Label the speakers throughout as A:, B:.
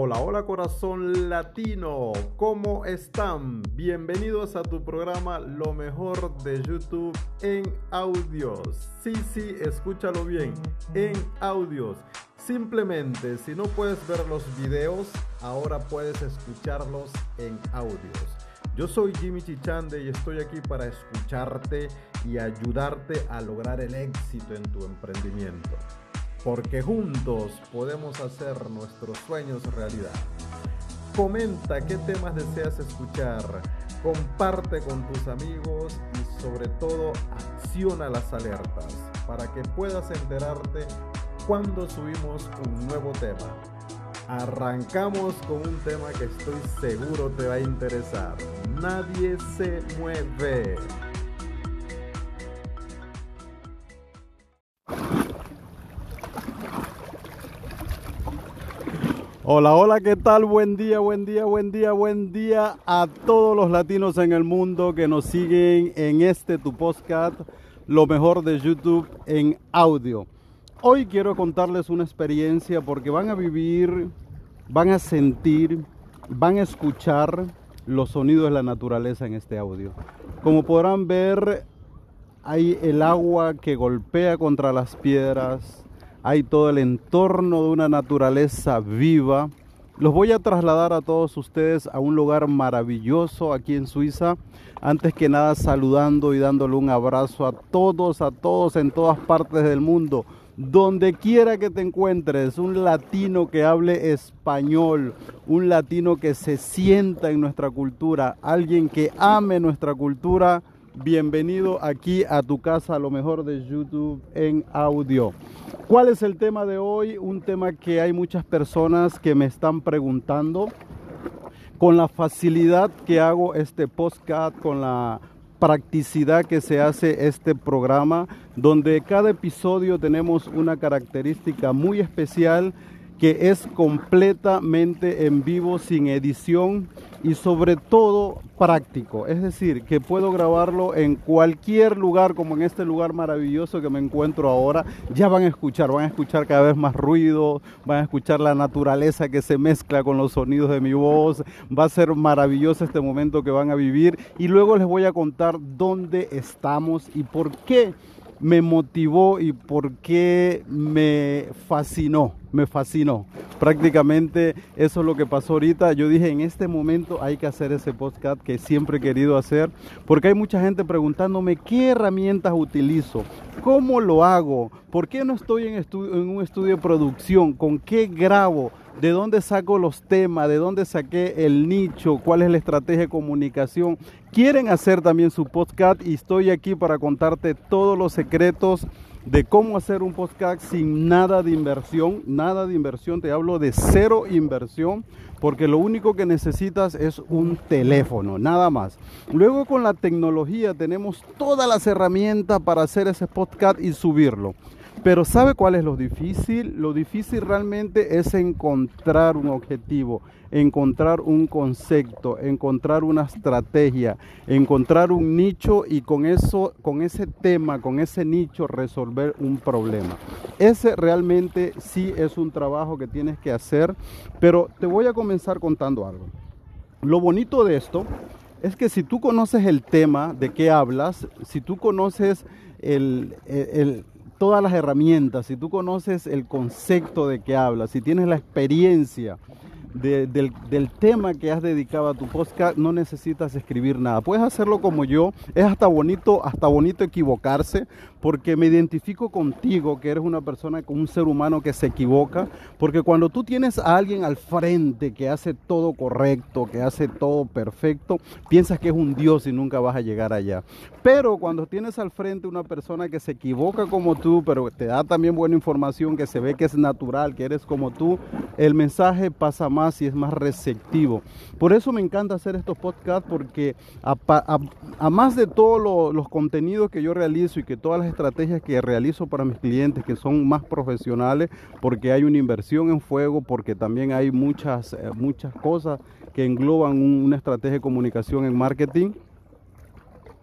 A: Hola, hola corazón latino, ¿cómo están? Bienvenidos a tu programa Lo mejor de YouTube en audios. Sí, sí, escúchalo bien, en audios. Simplemente, si no puedes ver los videos, ahora puedes escucharlos en audios. Yo soy Jimmy Chichande y estoy aquí para escucharte y ayudarte a lograr el éxito en tu emprendimiento porque juntos podemos hacer nuestros sueños realidad. Comenta qué temas deseas escuchar, comparte con tus amigos y sobre todo acciona las alertas para que puedas enterarte cuando subimos un nuevo tema. Arrancamos con un tema que estoy seguro te va a interesar. Nadie se mueve. Hola, hola, ¿qué tal? Buen día, buen día, buen día, buen día a todos los latinos en el mundo que nos siguen en este tu podcast, lo mejor de YouTube en audio. Hoy quiero contarles una experiencia porque van a vivir, van a sentir, van a escuchar los sonidos de la naturaleza en este audio. Como podrán ver, hay el agua que golpea contra las piedras, hay todo el entorno de una naturaleza viva. Los voy a trasladar a todos ustedes a un lugar maravilloso aquí en Suiza. Antes que nada saludando y dándole un abrazo a todos, a todos en todas partes del mundo. Donde quiera que te encuentres, un latino que hable español, un latino que se sienta en nuestra cultura, alguien que ame nuestra cultura, bienvenido aquí a tu casa, a lo mejor de YouTube en audio. ¿Cuál es el tema de hoy? Un tema que hay muchas personas que me están preguntando. Con la facilidad que hago este podcast, con la practicidad que se hace este programa, donde cada episodio tenemos una característica muy especial que es completamente en vivo, sin edición y sobre todo práctico. Es decir, que puedo grabarlo en cualquier lugar, como en este lugar maravilloso que me encuentro ahora. Ya van a escuchar, van a escuchar cada vez más ruido, van a escuchar la naturaleza que se mezcla con los sonidos de mi voz. Va a ser maravilloso este momento que van a vivir y luego les voy a contar dónde estamos y por qué me motivó y por qué me fascinó, me fascinó. Prácticamente eso es lo que pasó ahorita. Yo dije, en este momento hay que hacer ese podcast que siempre he querido hacer, porque hay mucha gente preguntándome qué herramientas utilizo, cómo lo hago, por qué no estoy en, un estudio de producción, con qué grabo de dónde saco los temas, de dónde saqué el nicho, cuál es la estrategia de comunicación. Quieren hacer también su podcast y estoy aquí para contarte todos los secretos de cómo hacer un podcast sin nada de inversión, nada de inversión, te hablo de cero inversión, porque lo único que necesitas es un teléfono, nada más. Luego con la tecnología tenemos todas las herramientas para hacer ese podcast y subirlo. Pero ¿sabe cuál es lo difícil? Lo difícil realmente es encontrar un objetivo, encontrar un concepto, encontrar una estrategia, encontrar un nicho y con eso, con ese tema, con ese nicho resolver un problema. Ese realmente sí es un trabajo que tienes que hacer, pero te voy a comenzar contando algo. Lo bonito de esto es que si tú conoces el tema de qué hablas, si tú conoces el, el todas las herramientas, si tú conoces el concepto de que hablas, si tienes la experiencia del, del, tema que has dedicado a tu podcast, no necesitas escribir nada. Puedes hacerlo como yo. Es hasta bonito, hasta bonito equivocarse, porque me identifico contigo, que eres una persona, un ser humano que se equivoca, porque cuando tú tienes a alguien al frente que hace todo correcto, que hace todo perfecto, piensas que es un Dios y nunca vas a llegar allá. Pero cuando tienes al frente una persona que se equivoca como tú, pero te da también buena información, que se ve que es natural, que eres como tú, el mensaje pasa más y es más receptivo. Por eso me encanta hacer estos podcasts, porque a, más de todos los contenidos que yo realizo y que todas las estrategias que realizo para mis clientes que son más profesionales porque hay una inversión en fuego, porque también hay muchas, eh, muchas cosas que engloban una estrategia de comunicación en marketing.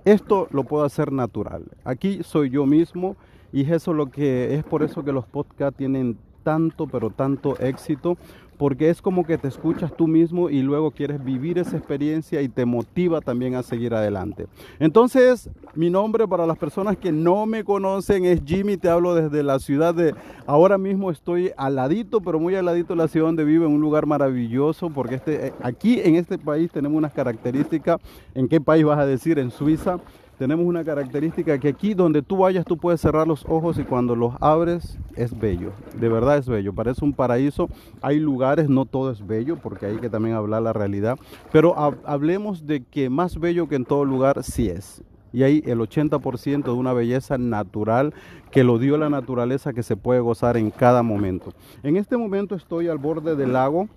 A: Esto lo puedo hacer natural. Aquí soy yo mismo y eso lo que es por eso que los podcasts tienen tanto, pero tanto éxito porque es como que te escuchas tú mismo y luego quieres vivir esa experiencia y te motiva también a seguir adelante. Entonces, mi nombre para las personas que no me conocen es Jimmy, te hablo desde la ciudad de, ahora mismo estoy al pero muy al de la ciudad donde vivo, en un lugar maravilloso, porque este, eh, aquí en este país tenemos unas características, ¿en qué país vas a decir? En Suiza tenemos una característica que aquí donde tú vayas tú puedes cerrar los ojos y cuando los abres es bello, de verdad es bello, parece un paraíso. Hay lugares, no todo es bello porque hay que también hablar la realidad, pero hablemos de que más bello que en todo lugar sí es. Y hay el 80% de una belleza natural que lo dio la naturaleza que se puede gozar en cada momento. En este momento estoy al borde del lago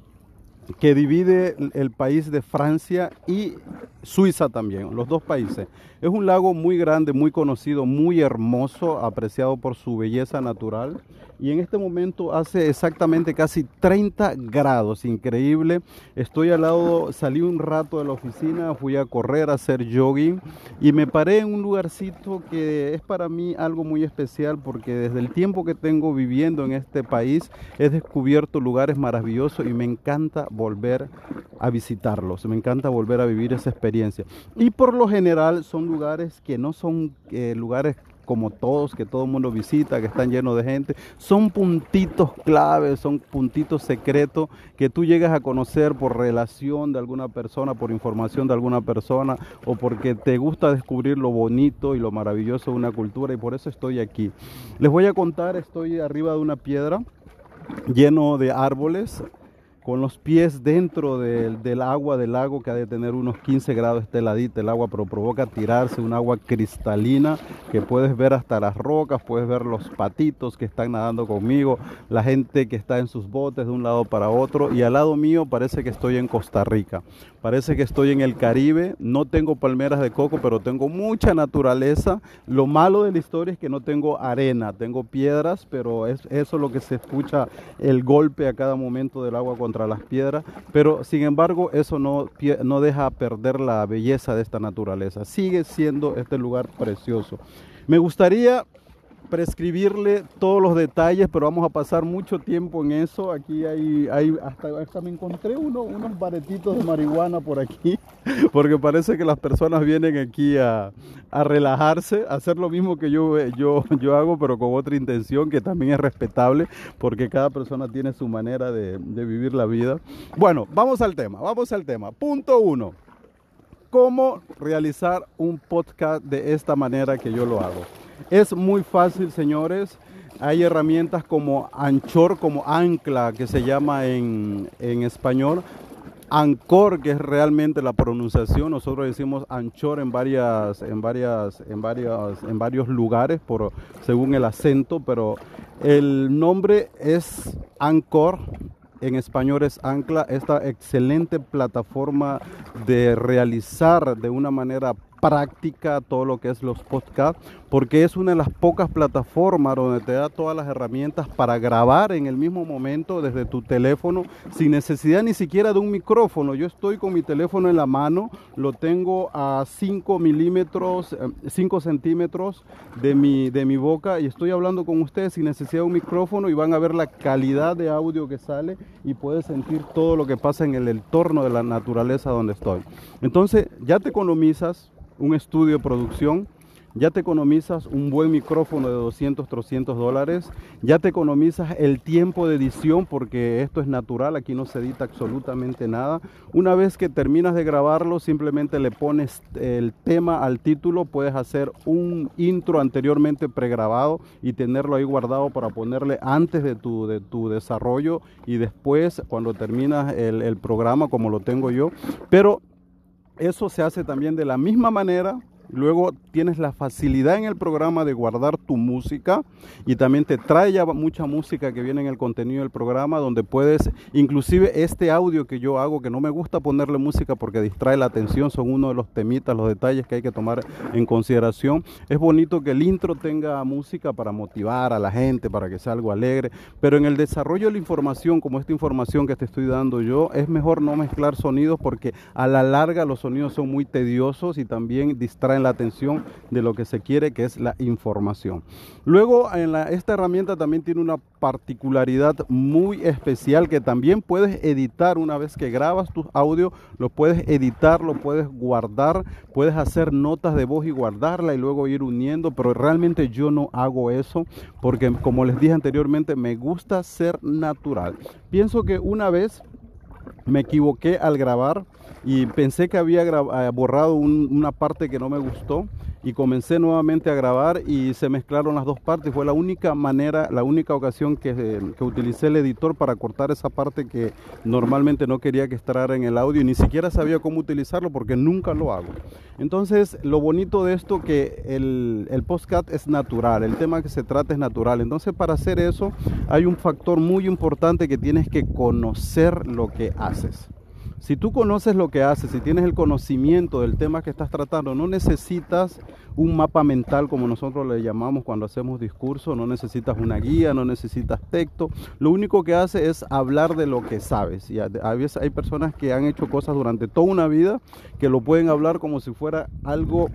A: que divide el país de Francia y Suiza también, los dos países. Es un lago muy grande, muy conocido, muy hermoso, apreciado por su belleza natural. Y en este momento hace exactamente casi 30 grados, increíble. Estoy al lado, salí un rato de la oficina, fui a correr, a hacer jogging y me paré en un lugarcito que es para mí algo muy especial porque desde el tiempo que tengo viviendo en este país he descubierto lugares maravillosos y me encanta volver a visitarlos, me encanta volver a vivir esa experiencia. Y por lo general son lugares que no son eh, lugares como todos, que todo el mundo visita, que están llenos de gente, son puntitos claves, son puntitos secretos que tú llegas a conocer por relación de alguna persona, por información de alguna persona o porque te gusta descubrir lo bonito y lo maravilloso de una cultura y por eso estoy aquí. Les voy a contar, estoy arriba de una piedra lleno de árboles con los pies dentro del, agua del lago que ha de tener unos 15 grados este ladito el agua, pero provoca tirarse un agua cristalina que puedes ver hasta las rocas, puedes ver los patitos que están nadando conmigo, la gente que está en sus botes de un lado para otro. Y al lado mío parece que estoy en Costa Rica, parece que estoy en el Caribe, no tengo palmeras de coco, pero tengo mucha naturaleza. Lo malo de la historia es que no tengo arena, tengo piedras, pero es eso lo que se escucha el golpe a cada momento del agua contra las piedras, pero sin embargo eso no, no deja perder la belleza de esta naturaleza. Sigue siendo este lugar precioso. Me gustaría prescribirle todos los detalles, pero vamos a pasar mucho tiempo en eso. Aquí hay, hay hasta, me encontré uno, unos baretitos de marihuana por aquí, porque parece que las personas vienen aquí a, a, relajarse, a hacer lo mismo que yo, yo, yo hago, pero con otra intención que también es respetable, porque cada persona tiene su manera de, de vivir la vida. Bueno, vamos al tema, vamos al tema. Punto uno. ¿Cómo realizar un podcast de esta manera que yo lo hago? Es muy fácil, señores. Hay herramientas como Anchor, como Ancla, que se llama en, español. Ancor, que es realmente la pronunciación, nosotros decimos Anchor en varias, en varias, en varias, en varios lugares por según el acento, pero el nombre es Ancor, en español es Ancla, esta excelente plataforma de realizar de una manera práctica todo lo que es los podcasts, porque es una de las pocas plataformas donde te da todas las herramientas para grabar en el mismo momento desde tu teléfono sin necesidad ni siquiera de un micrófono. Yo estoy con mi teléfono en la mano, lo tengo a 5 milímetros, 5 eh, centímetros de mi, de mi boca y estoy hablando con ustedes sin necesidad de un micrófono y van a ver la calidad de audio que sale y puedes sentir todo lo que pasa en el entorno de la naturaleza donde estoy. Entonces ya te economizas un estudio de producción, ya te economizas un buen micrófono de 200, 300 dólares, ya te economizas el tiempo de edición porque esto es natural, aquí no se edita absolutamente nada. Una vez que terminas de grabarlo, simplemente le pones el tema al título, puedes hacer un intro anteriormente pregrabado y tenerlo ahí guardado para ponerle antes de tu, de tu desarrollo y después cuando terminas el, el programa como lo tengo yo. Pero eso se hace también de la misma manera Luego tienes la facilidad en el programa de guardar tu música y también te trae ya mucha música que viene en el contenido del programa donde puedes, inclusive este audio que yo hago, que no me gusta ponerle música porque distrae la atención, son uno de los temitas, los detalles que hay que tomar en consideración. Es bonito que el intro tenga música para motivar a la gente, para que sea algo alegre, pero en el desarrollo de la información, como esta información que te estoy dando yo, es mejor no mezclar sonidos porque a la larga los sonidos son muy tediosos y también distraen la atención de lo que se quiere, que es la información. Luego, en la, esta herramienta también tiene una particularidad muy especial que también puedes editar una vez que grabas tu audio, lo puedes editar, lo puedes guardar, puedes hacer notas de voz y guardarla y luego ir uniendo, pero realmente yo no hago eso porque como les dije anteriormente, me gusta ser natural. Pienso que una vez me equivoqué al grabar y pensé que había eh, borrado una parte que no me gustó y comencé nuevamente a grabar y se mezclaron las dos partes. Fue la única manera, la única ocasión que, eh, que, utilicé el editor para cortar esa parte que normalmente no quería que estará en el audio y ni siquiera sabía cómo utilizarlo porque nunca lo hago. Entonces, lo bonito de esto que el, el postcat es natural, el tema que se trata es natural. Entonces, para hacer eso hay un factor muy importante que tienes que conocer lo que haces. Si tú conoces lo que haces, si tienes el conocimiento del tema que estás tratando, no necesitas un mapa mental como nosotros le llamamos cuando hacemos discurso, no necesitas una guía, no necesitas texto. Lo único que hace es hablar de lo que sabes. Y a, veces hay personas que han hecho cosas durante toda una vida que lo pueden hablar como si fuera algo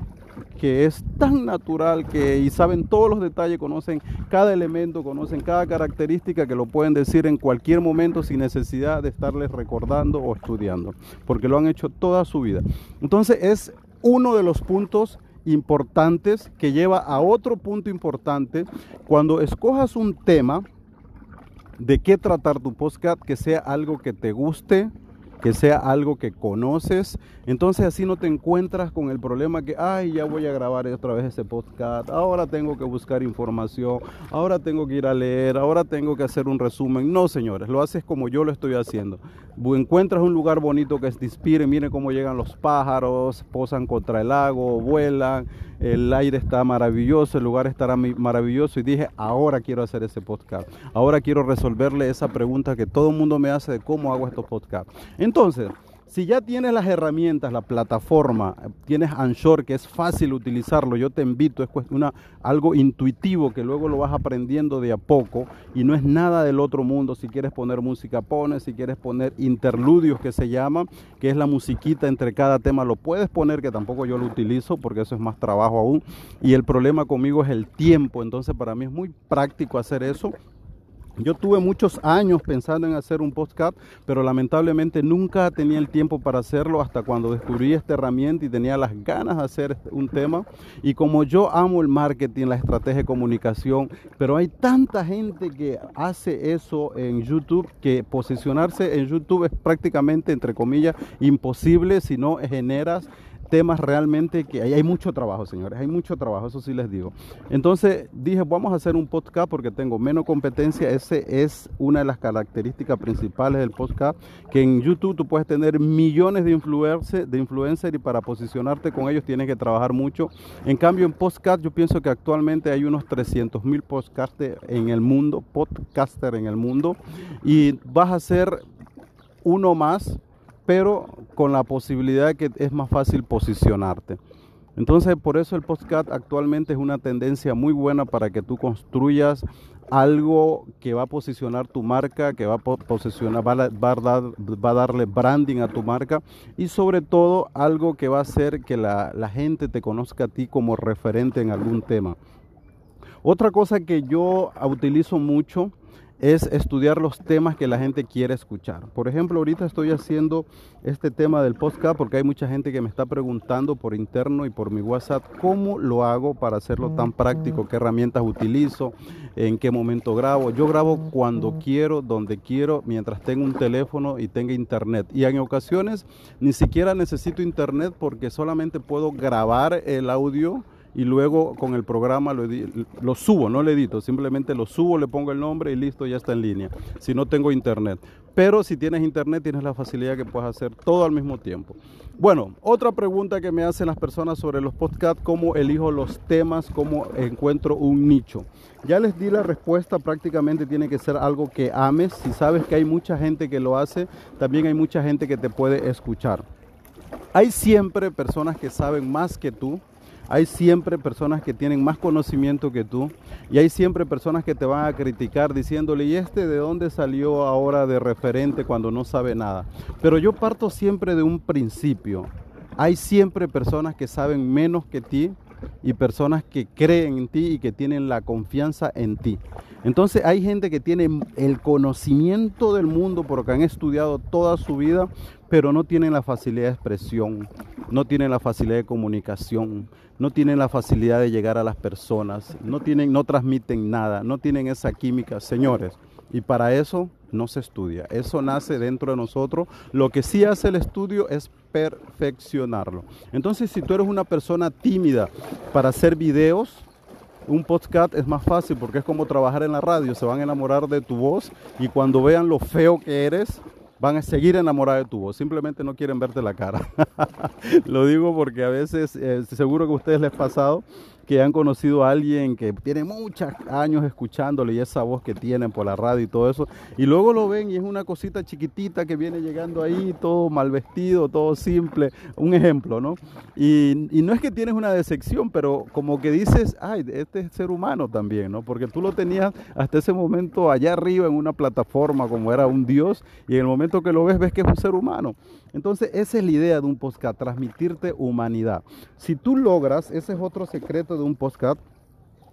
A: que es tan natural que y saben todos los detalles, conocen cada elemento, conocen cada característica que lo pueden decir en cualquier momento sin necesidad de estarles recordando o estudiando, porque lo han hecho toda su vida. Entonces es uno de los puntos importantes que lleva a otro punto importante cuando escojas un tema de qué tratar tu podcast que sea algo que te guste, que sea algo que conoces. Entonces así no te encuentras con el problema que, ay, ya voy a grabar otra vez ese podcast, ahora tengo que buscar información, ahora tengo que ir a leer, ahora tengo que hacer un resumen. No, señores, lo haces como yo lo estoy haciendo. Encuentras un lugar bonito que te inspire, miren cómo llegan los pájaros, posan contra el lago, vuelan, el aire está maravilloso, el lugar estará maravilloso y dije, ahora quiero hacer ese podcast, ahora quiero resolverle esa pregunta que todo el mundo me hace de cómo hago estos podcasts. Si ya tienes las herramientas, la plataforma, tienes Anchor, que es fácil utilizarlo, yo te invito, es algo intuitivo que luego lo vas aprendiendo de a poco y no es nada del otro mundo. Si quieres poner música, pones, si quieres poner interludios que se llaman, que es la musiquita entre cada tema, lo puedes poner, que tampoco yo lo utilizo porque eso es más trabajo aún. Y el problema conmigo es el tiempo, entonces para mí es muy práctico hacer eso yo tuve muchos años pensando en hacer un podcast, pero lamentablemente nunca tenía el tiempo para hacerlo hasta cuando descubrí esta herramienta y tenía las ganas de hacer un tema. Y como yo amo el marketing, la estrategia de comunicación, pero hay tanta gente que hace eso en YouTube que posicionarse en YouTube es prácticamente, entre comillas, imposible si no generas temas realmente que hay, mucho trabajo, señores, hay mucho trabajo, eso sí les digo. Entonces dije, vamos a hacer un podcast porque tengo menos competencia, ese es una de las características principales del podcast, que en YouTube tú puedes tener millones de influencers, de influencers y para posicionarte con ellos tienes que trabajar mucho. En cambio, en podcast yo pienso que actualmente hay unos 300 mil podcasters en el mundo, podcaster en el mundo, y vas a ser uno más pero con la posibilidad de que es más fácil posicionarte. Entonces, por eso el podcast actualmente es una tendencia muy buena para que tú construyas algo que va a posicionar tu marca, que va a posicionar, va a, darle branding a tu marca y sobre todo algo que va a hacer que la gente te conozca a ti como referente en algún tema. Otra cosa que yo utilizo mucho es estudiar los temas que la gente quiere escuchar. Por ejemplo, ahorita estoy haciendo este tema del podcast porque hay mucha gente que me está preguntando por interno y por mi WhatsApp cómo lo hago para hacerlo tan práctico, qué herramientas utilizo, en qué momento grabo. Yo grabo cuando quiero, donde quiero, mientras tengo un teléfono y tenga internet. Y en ocasiones ni siquiera necesito internet porque solamente puedo grabar el audio y luego con el programa lo, subo, no lo edito, simplemente lo subo, le pongo el nombre y listo, ya está en línea, si no tengo internet. Pero si tienes internet tienes la facilidad que puedes hacer todo al mismo tiempo. Bueno, otra pregunta que me hacen las personas sobre los podcasts, cómo elijo los temas, cómo encuentro un nicho. Ya les di la respuesta, prácticamente tiene que ser algo que ames. Si sabes que hay mucha gente que lo hace, también hay mucha gente que te puede escuchar. Hay siempre personas que saben más que tú, hay siempre personas que tienen más conocimiento que tú y hay siempre personas que te van a criticar diciéndole, ¿y este de dónde salió ahora de referente cuando no sabe nada? Pero yo parto siempre de un principio. hay siempre personas que saben menos que ti y personas que creen en ti y que tienen la confianza en ti. Entonces hay gente que tiene el conocimiento del mundo porque han estudiado toda su vida, pero no tienen la facilidad de expresión, no tienen la facilidad de comunicación, no tienen la facilidad de llegar a las personas, no tienen, no transmiten nada, no tienen esa química, señores. Y para eso no se estudia, eso nace dentro de nosotros. Lo que sí hace el estudio es perfeccionarlo. Entonces, si tú eres una persona tímida para hacer videos, un podcast es más fácil porque es como trabajar en la radio, se van a enamorar de tu voz y cuando vean lo feo que eres, van a seguir enamorados de tu voz, simplemente no quieren verte la cara. lo digo porque a veces, eh, seguro que a ustedes les ha pasado, que han conocido a alguien que tiene muchos años escuchándole y esa voz que tienen por la radio y todo eso, y luego lo ven y es una cosita chiquitita que viene llegando ahí, todo mal vestido, todo simple, un ejemplo, ¿no? Y, y no es que tienes una decepción, pero como que dices, ay, este es ser humano también, ¿no? Porque tú lo tenías hasta ese momento allá arriba en una plataforma como era un dios, y en el momento que lo ves, ves que es un ser humano. Entonces, esa es la idea de un podcast, transmitirte humanidad. Si tú logras, ese es otro secreto de un podcast,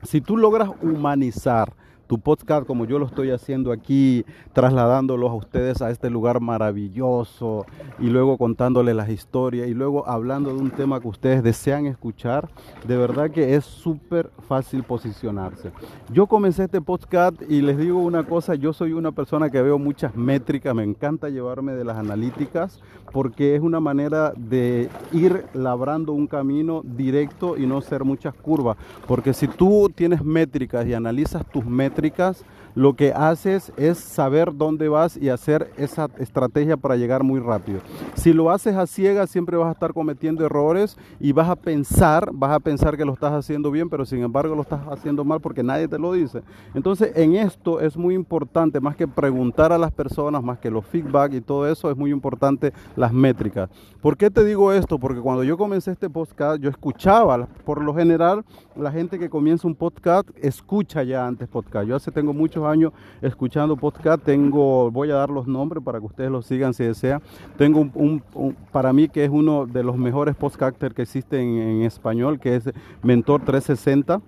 A: si tú logras humanizar tu podcast como yo lo estoy haciendo aquí, trasladándolos a ustedes a este lugar maravilloso y luego contándoles las historias y luego hablando de un tema que ustedes desean escuchar, de verdad que es súper fácil posicionarse. Yo comencé este podcast y les digo una cosa, yo soy una persona que veo muchas métricas, me encanta llevarme de las analíticas porque es una manera de ir labrando un camino directo y no ser muchas curvas, porque si tú tienes métricas y analizas tus métricas, psiquiátricas lo que haces es saber dónde vas y hacer esa estrategia para llegar muy rápido. Si lo haces a ciegas, siempre vas a estar cometiendo errores y vas a pensar, vas a pensar que lo estás haciendo bien, pero sin embargo lo estás haciendo mal porque nadie te lo dice. Entonces, en esto es muy importante, más que preguntar a las personas, más que los feedback y todo eso, es muy importante las métricas. ¿Por qué te digo esto? Porque cuando yo comencé este podcast, yo escuchaba, por lo general, la gente que comienza un podcast escucha ya antes podcast. Yo hace tengo muchos años escuchando podcast, tengo, voy a dar los nombres para que ustedes los sigan si desean. Tengo un, para mí que es uno de los mejores podcasters que existen en español, que es Mentor 360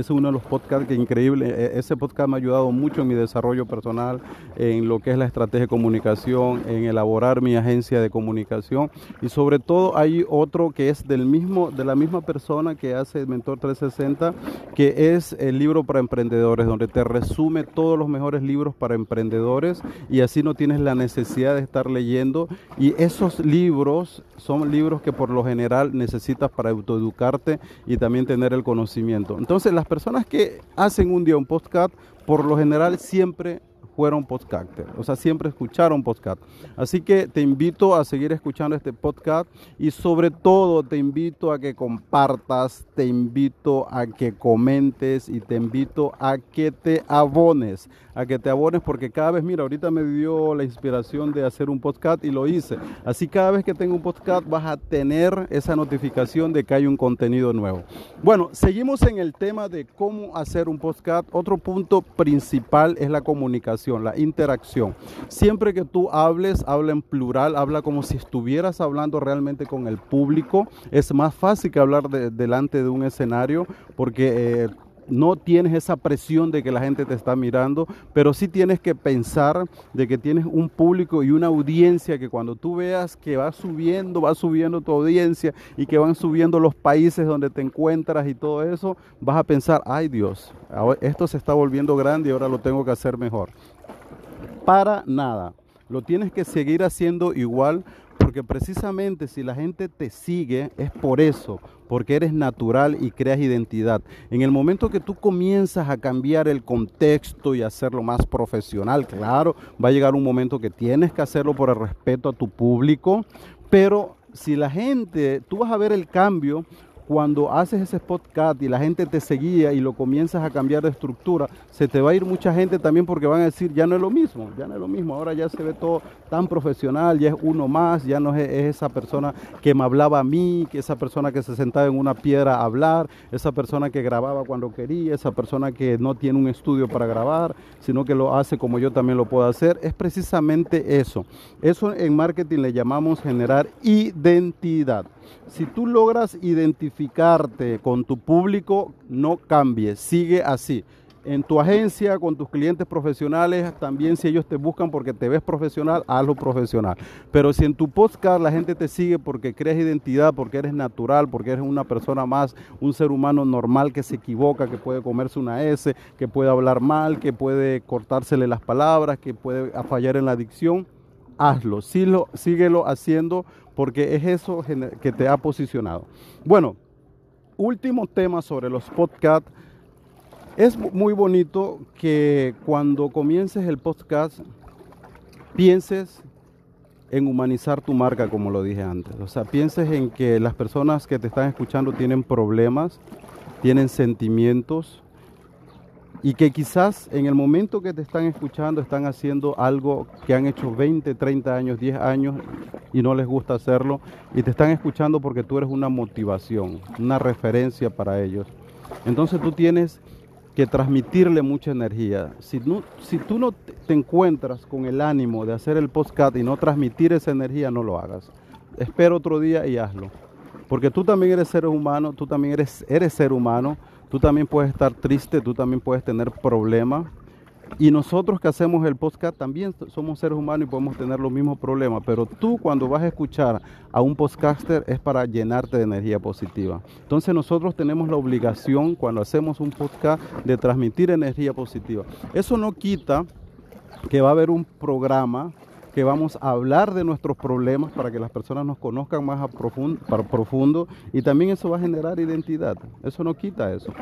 A: es uno de los podcasts que increíble. E, ese podcast me ha ayudado mucho en mi desarrollo personal, en lo que es la estrategia de comunicación, en elaborar mi agencia de comunicación. Y sobre todo hay otro que es del mismo, de la misma persona que hace Mentor 360, que es el libro para emprendedores, donde te resume todos los mejores libros para emprendedores y así no tienes la necesidad de estar leyendo. Y esos libros son libros que por lo general necesitas para autoeducarte y también tener el conocimiento. Entonces, las personas que hacen un día un podcast, por lo general siempre fueron podcasters, o sea, siempre escucharon podcast. Así que te invito a seguir escuchando este podcast y sobre todo te invito a que compartas, te invito a que comentes y te invito a que te abones, a que te abones porque cada vez, mira, ahorita me dio la inspiración de hacer un podcast y lo hice. Así cada vez que tengo un podcast vas a tener esa notificación de que hay un contenido nuevo. Bueno, seguimos en el tema de cómo hacer un podcast. Otro punto principal es la comunicación la interacción. Siempre que tú hables, habla en plural, habla como si estuvieras hablando realmente con el público. Es más fácil que hablar delante de un escenario porque... Eh, no tienes esa presión de que la gente te está mirando, pero sí tienes que pensar de que tienes un público y una audiencia que cuando tú veas que va subiendo, va subiendo tu audiencia y que van subiendo los países donde te encuentras y todo eso, vas a pensar, ay Dios, esto se está volviendo grande y ahora lo tengo que hacer mejor para nada. Lo tienes que seguir haciendo igual porque precisamente si la gente te sigue es por eso, porque eres natural y creas identidad. En el momento que tú comienzas a cambiar el contexto y hacerlo más profesional, claro, va a llegar un momento que tienes que hacerlo por el respeto a tu público, pero si la gente, tú vas a ver el cambio cuando haces ese podcast y la gente te seguía y lo comienzas a cambiar de estructura, se te va a ir mucha gente también porque van a decir, ya no es lo mismo, ya no es lo mismo, ahora ya se ve todo tan profesional, ya es uno más, ya no es, esa persona que me hablaba a mí, que esa persona que se sentaba en una piedra a hablar, esa persona que grababa cuando quería, esa persona que no tiene un estudio para grabar, sino que lo hace como yo también lo puedo hacer, es precisamente eso. Eso en marketing le llamamos generar identidad. Si tú logras identificarte con tu público, no cambies, sigue así en tu agencia, con tus clientes profesionales, también si ellos te buscan porque te ves profesional, hazlo profesional. Pero si en tu podcast la gente te sigue porque crees identidad, porque eres natural, porque eres una persona más, un ser humano normal que se equivoca, que puede comerse una S, que puede hablar mal, que puede cortársele las palabras, que puede fallar en la dicción, hazlo, síguelo haciendo porque es eso que te ha posicionado. Bueno, último tema sobre los podcasts es muy bonito que cuando comiences el podcast pienses en humanizar tu marca, como lo dije antes. O sea, pienses en que las personas que te están escuchando tienen problemas, tienen sentimientos y que quizás en el momento que te están escuchando están haciendo algo que han hecho 20, 30 años, 10 años y no les gusta hacerlo y te están escuchando porque tú eres una motivación, una referencia para ellos. Entonces tú tienes que transmitirle mucha energía. Si, no, si tú no te encuentras con el ánimo de hacer el podcast y no transmitir esa energía, no lo hagas. Espera otro día y hazlo. Porque tú también eres ser humano, tú también eres, eres ser humano, tú también puedes estar triste, tú también puedes tener problemas y nosotros que hacemos el podcast también somos seres humanos y podemos tener los mismos problemas, pero tú cuando vas a escuchar a un podcaster es para llenarte de energía positiva. Entonces nosotros tenemos la obligación cuando hacemos un podcast de transmitir energía positiva. Eso no quita que va a haber un programa que vamos a hablar de nuestros problemas para que las personas nos conozcan más a profundo, profundo y también eso va a generar identidad. Eso no quita eso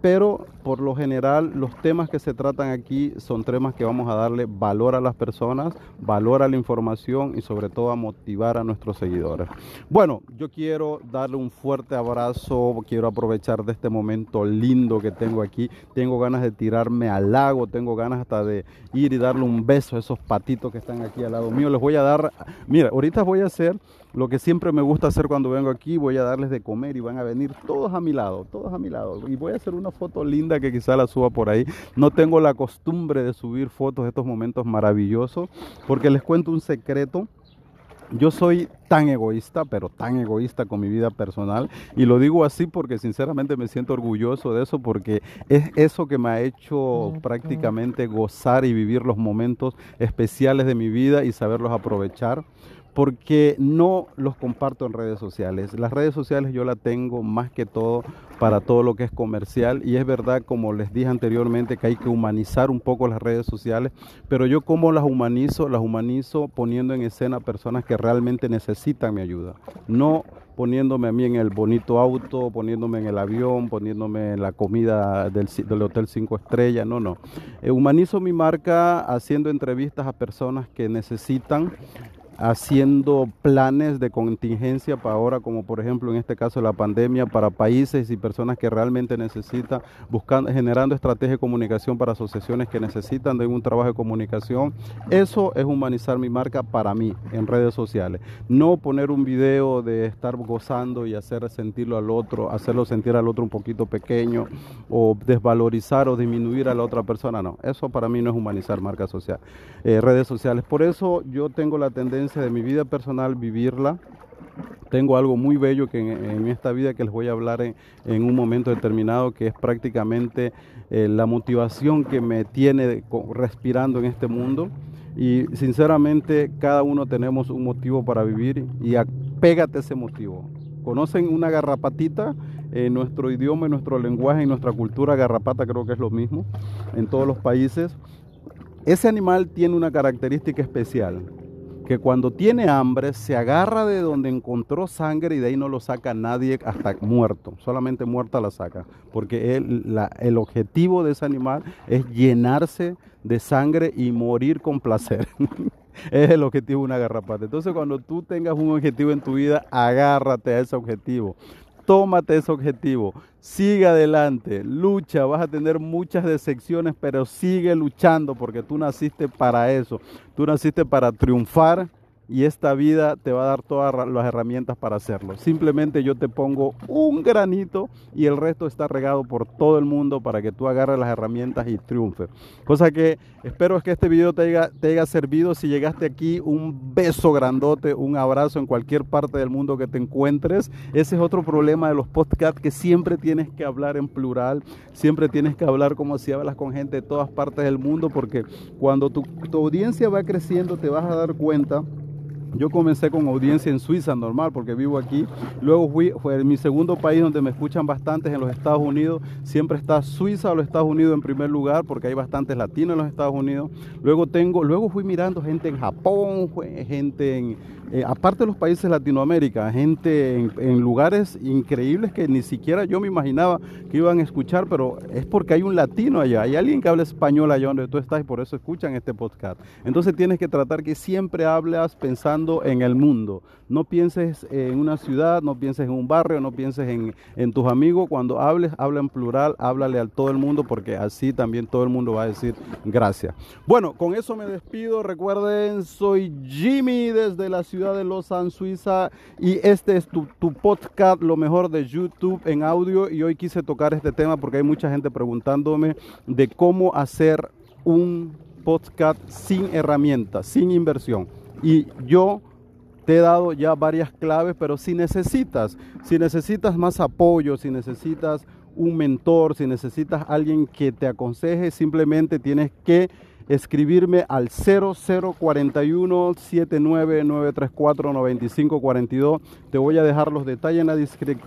A: pero por lo general los temas que se tratan aquí son temas que vamos a darle valor a las personas, valor a la información y sobre todo a motivar a nuestros seguidores. Bueno, yo quiero darle un fuerte abrazo, quiero aprovechar de este momento lindo que tengo aquí, tengo ganas de tirarme al lago, tengo ganas hasta de ir y darle un beso a esos patitos que están aquí al lado mío, les voy a dar, mira, ahorita voy a hacer lo que siempre me gusta hacer cuando vengo aquí, voy a darles de comer y van a venir todos a mi lado, todos a mi lado. Y voy a hacer una foto linda que quizá la suba por ahí. No tengo la costumbre de subir fotos de estos momentos maravillosos, porque les cuento un secreto. Yo soy tan egoísta, pero tan egoísta con mi vida personal. Y lo digo así porque sinceramente me siento orgulloso de eso, porque es eso que me ha hecho prácticamente gozar y vivir los momentos especiales de mi vida y saberlos aprovechar porque no los comparto en redes sociales. Las redes sociales yo la tengo más que todo para todo lo que es comercial y es verdad, como les dije anteriormente, que hay que humanizar un poco las redes sociales, pero yo como las humanizo, las humanizo poniendo en escena personas que realmente necesitan mi ayuda, no poniéndome a mí en el bonito auto, poniéndome en el avión, poniéndome en la comida del, Hotel 5 Estrellas, no, no. Eh, humanizo mi marca haciendo entrevistas a personas que necesitan haciendo planes de contingencia para ahora, como por ejemplo en este caso la pandemia, para países y personas que realmente necesitan, buscando, generando estrategia de comunicación para asociaciones que necesitan de un trabajo de comunicación. Eso es humanizar mi marca para mí en redes sociales. No poner un video de estar gozando y hacer sentirlo al otro, hacerlo sentir al otro un poquito pequeño o desvalorizar o disminuir a la otra persona. No, eso para mí no es humanizar marca social, eh, redes sociales. Por eso yo tengo la tendencia de mi vida personal vivirla. Tengo algo muy bello que en, esta vida que les voy a hablar en, un momento determinado, que es prácticamente eh, la motivación que me tiene respirando en este mundo. Y sinceramente cada uno tenemos un motivo para vivir y apégate a ese motivo. ¿Conocen una garrapatita? En nuestro idioma, en nuestro lenguaje, en nuestra cultura, garrapata creo que es lo mismo en todos los países. Ese animal tiene una característica especial que cuando tiene hambre se agarra de donde encontró sangre y de ahí no lo saca nadie hasta muerto, solamente muerta la saca, porque el objetivo de ese animal es llenarse de sangre y morir con placer. es el objetivo de una garrapata. Entonces cuando tú tengas un objetivo en tu vida, agárrate a ese objetivo tómate ese objetivo, sigue adelante, lucha, vas a tener muchas decepciones, pero sigue luchando porque tú naciste para eso, tú naciste para triunfar y esta vida te va a dar todas las herramientas para hacerlo. Simplemente yo te pongo un granito y el resto está regado por todo el mundo para que tú agarres las herramientas y triunfe. Cosa que espero que este video te haya, servido. Si llegaste aquí, un beso grandote, un abrazo en cualquier parte del mundo que te encuentres. Ese es otro problema de los podcasts que siempre tienes que hablar en plural, siempre tienes que hablar como si hablas con gente de todas partes del mundo porque cuando tu audiencia va creciendo te vas a dar cuenta yo comencé con audiencia en Suiza normal porque vivo aquí. Luego fui, fue mi segundo país donde me escuchan bastantes en los Estados Unidos. Siempre está Suiza o los Estados Unidos en primer lugar porque hay bastantes latinos en los Estados Unidos. Luego tengo, luego fui mirando gente en Japón, gente en, eh, aparte de los países de Latinoamérica, gente en, lugares increíbles que ni siquiera yo me imaginaba que iban a escuchar, pero es porque hay un latino allá, hay alguien que habla español allá donde tú estás y por eso escuchan este podcast. Entonces tienes que tratar que siempre hablas pensando en el mundo. No pienses en una ciudad, no pienses en un barrio, no pienses en, en tus amigos. Cuando hables, habla en plural, háblale a todo el mundo porque así también todo el mundo va a decir gracias. Bueno, con eso me despido. Recuerden, soy Jimmy desde la ciudad de Lausanne, Suiza, y este es tu, tu, podcast, lo mejor de YouTube en audio, y hoy quise tocar este tema porque hay mucha gente preguntándome de cómo hacer un podcast sin herramientas, sin inversión. Y yo te he dado ya varias claves, pero si necesitas, si necesitas más apoyo, si necesitas un mentor, si necesitas alguien que te aconseje, simplemente tienes que escribirme al 0041 79934 9542. Te voy a dejar los detalles en la,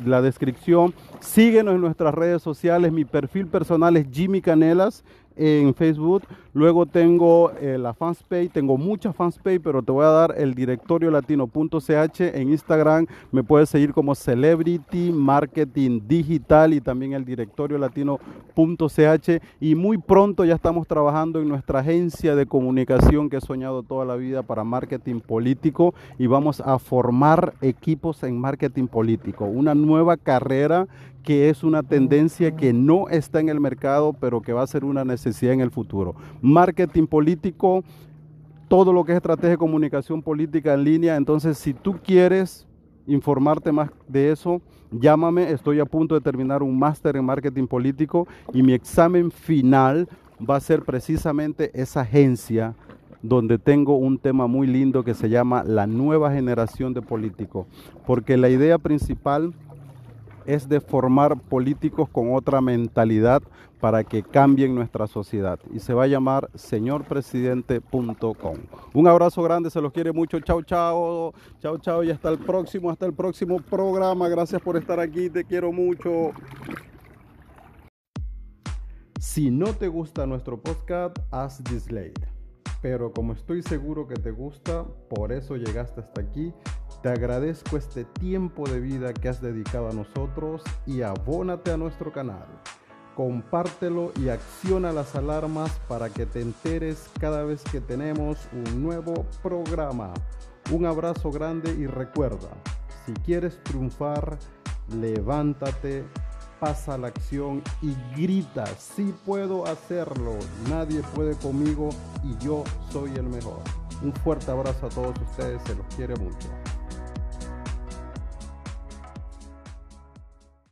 A: la, descripción. Síguenos en nuestras redes sociales. Mi perfil personal es Jimmy Canelas en Facebook. Luego tengo eh, la fanspage, tengo muchas fanspage, pero te voy a dar el directorio latino.ch. En Instagram me puedes seguir como Celebrity Marketing Digital y también el directorio latino.ch. Y muy pronto ya estamos trabajando en nuestra agencia de comunicación que he soñado toda la vida para marketing político y vamos a formar equipos en marketing político. Una nueva carrera que es una tendencia que no está en el mercado, pero que va a ser una necesidad en el futuro. Marketing político, todo lo que es estrategia de comunicación política en línea. Entonces, si tú quieres informarte más de eso, llámame. Estoy a punto de terminar un máster en marketing político y mi examen final va a ser precisamente esa agencia donde tengo un tema muy lindo que se llama la nueva generación de políticos, porque la idea principal es de formar políticos con otra mentalidad para que cambien nuestra sociedad. Y se va a llamar señorpresidente.com. Un abrazo grande, se los quiere mucho. Chao, chao. Chao, chao. Y hasta el próximo, hasta el próximo programa. Gracias por estar aquí. Te quiero mucho. Si no te gusta nuestro podcast, haz dislike. Pero como estoy seguro que te gusta, por eso llegaste hasta aquí te agradezco este tiempo de vida que has dedicado a nosotros y abónate a nuestro canal. Compártelo y acciona las alarmas para que te enteres cada vez que tenemos un nuevo programa. Un abrazo grande y recuerda, si quieres triunfar, levántate, pasa la acción y grita, sí puedo hacerlo, nadie puede conmigo y yo soy el mejor. Un fuerte abrazo a todos ustedes, se los quiere mucho.